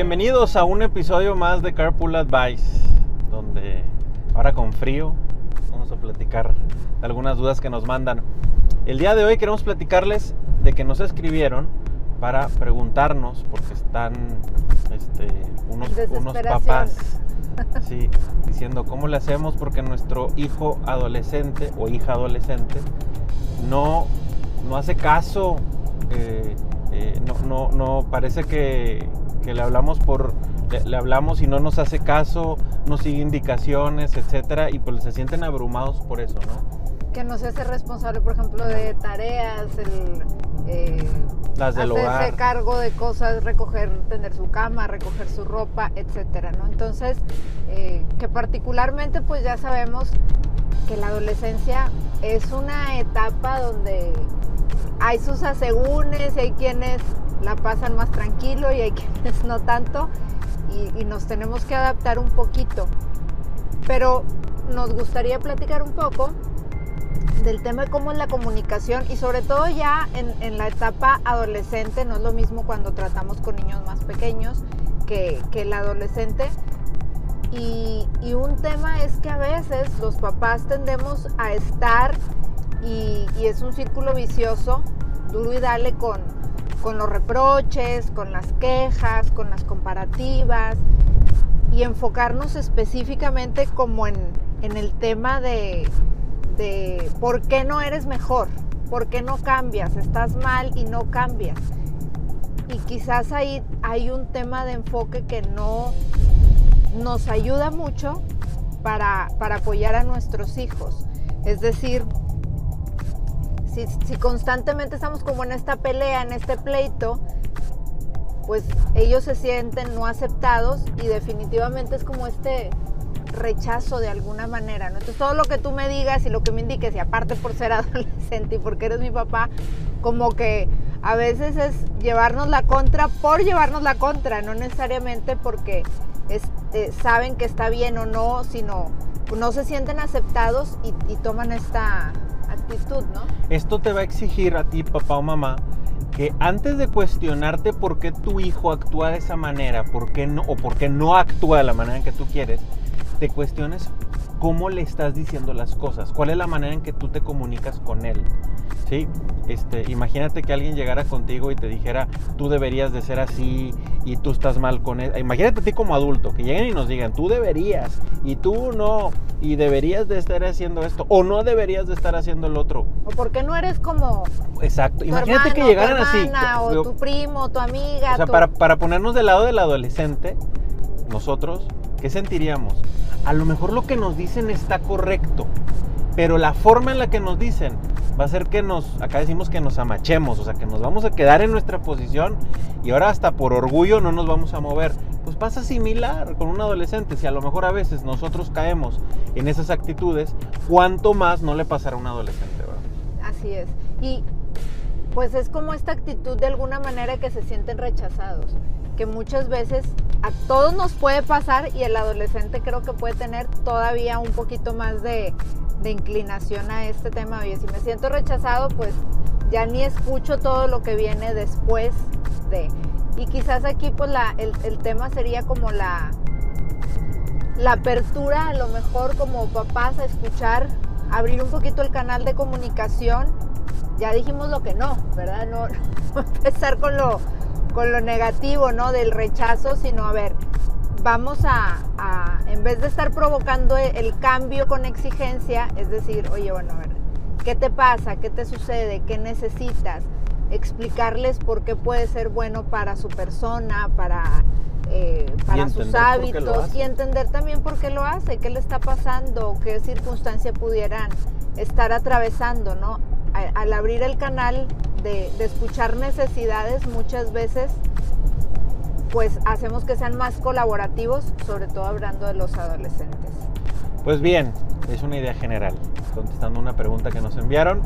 Bienvenidos a un episodio más de Carpool Advice, donde ahora con frío vamos a platicar de algunas dudas que nos mandan. El día de hoy queremos platicarles de que nos escribieron para preguntarnos, porque están este, unos, unos papás sí, diciendo cómo le hacemos porque nuestro hijo adolescente o hija adolescente no, no hace caso, eh, eh, no, no, no, parece que, que le hablamos por le, hablamos y no nos hace caso, no sigue indicaciones, etcétera, y pues se sienten abrumados por eso, ¿no? Que no se hace responsable, por ejemplo, de tareas, el eh, Las del hacerse hogar. cargo de cosas, recoger, tender su cama, recoger su ropa, etcétera, ¿no? Entonces, eh, que particularmente, pues ya sabemos que la adolescencia es una etapa donde hay sus asegúnes, hay quienes la pasan más tranquilo y hay quienes no tanto, y, nos tenemos que adaptar un poquito. Pero nos gustaría platicar un poco del tema de cómo es la comunicación y sobre todo ya en, la etapa adolescente, no es lo mismo cuando tratamos con niños más pequeños que, que el adolescente. Y, y, un tema es que a veces los papás tendemos a estar y, y es un círculo vicioso, duro y dale con, con los reproches, con las quejas, con las comparativas y enfocarnos específicamente como en, en el tema de, de por qué no eres mejor, por qué no cambias, estás mal y no cambias. Y quizás ahí hay un tema de enfoque que no nos ayuda mucho para, para apoyar a nuestros hijos. Es decir, si, si, constantemente estamos como en esta pelea, en este pleito, pues ellos se sienten no aceptados y definitivamente es como este rechazo de alguna manera. Entonces todo lo que tú me digas y lo que me indiques, y aparte por ser adolescente y porque eres mi papá, como que a veces es llevarnos la contra por llevarnos la contra, no necesariamente porque este, saben que está bien o no, sino no se sienten aceptados y toman esta actitud, ¿no? Esto te va a exigir a ti, papá o mamá, que antes de cuestionarte por qué tu hijo actúa de esa manera, por qué no, o por qué no actúa de la manera en que tú quieres, te cuestiones cómo le estás diciendo las cosas, cuál es la manera en que tú te comunicas con él. ¿Sí? Este, imagínate que alguien llegara contigo y te dijera, tú deberías de ser así y tú estás mal con él. Imagínate a ti como adulto, que lleguen y nos digan, tú deberías y tú no, y deberías de estar haciendo esto, o no deberías de estar haciendo el otro. O porque no eres como... Exacto, imagínate hermano, que llegaran tu así. hermana, O tu primo, tu amiga. O sea, tu... para, para ponernos del lado del adolescente, nosotros, ¿qué sentiríamos? A lo mejor lo que nos dicen está correcto, pero la forma en la que nos dicen va a ser que nos, acá decimos que nos amachemos, o sea, que nos vamos a quedar en nuestra posición y ahora hasta por orgullo no nos vamos a mover. Pues pasa similar con un adolescente, si a lo mejor a veces nosotros caemos en esas actitudes, ¿cuánto más no le pasará a un adolescente? ¿verdad? Así es. Y pues es como esta actitud de alguna manera que se sienten rechazados, que muchas veces a todos nos puede pasar y el adolescente creo que puede tener todavía un poquito más de, inclinación a este tema. Oye, si me siento rechazado, pues ya ni escucho todo lo que viene después de. Y quizás aquí pues el tema sería como la, la apertura, a lo mejor como papás a escuchar, abrir un poquito el canal de comunicación. Ya dijimos lo que no, ¿verdad? No, no empezar con lo, con lo negativo, ¿no? Del rechazo, sino a ver, vamos a, a, en vez de estar provocando el cambio con exigencia, es decir, oye, bueno, a ver, ¿qué te pasa? ¿Qué te sucede? ¿Qué necesitas? Explicarles por qué puede ser bueno para su persona, para, eh, para sus hábitos y entender también por qué lo hace, qué le está pasando, qué circunstancia pudieran estar atravesando, ¿no? Al abrir el canal de, escuchar necesidades, muchas veces pues hacemos que sean más colaborativos, sobre todo hablando de los adolescentes. Pues bien, es una idea general, contestando una pregunta que nos enviaron.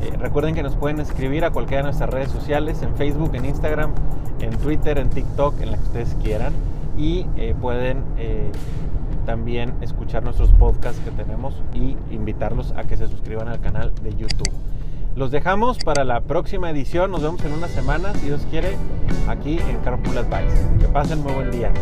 Eh, recuerden que nos pueden escribir a cualquiera de nuestras redes sociales, en Facebook, en Instagram, en Twitter, en TikTok, en la que ustedes quieran. Y eh, pueden eh, también escuchar nuestros podcasts que tenemos y invitarlos a que se suscriban al canal de YouTube. Los dejamos para la próxima edición, nos vemos en una semana, si Dios quiere. aquí en Carpool Advice. Que pasen muy buen día.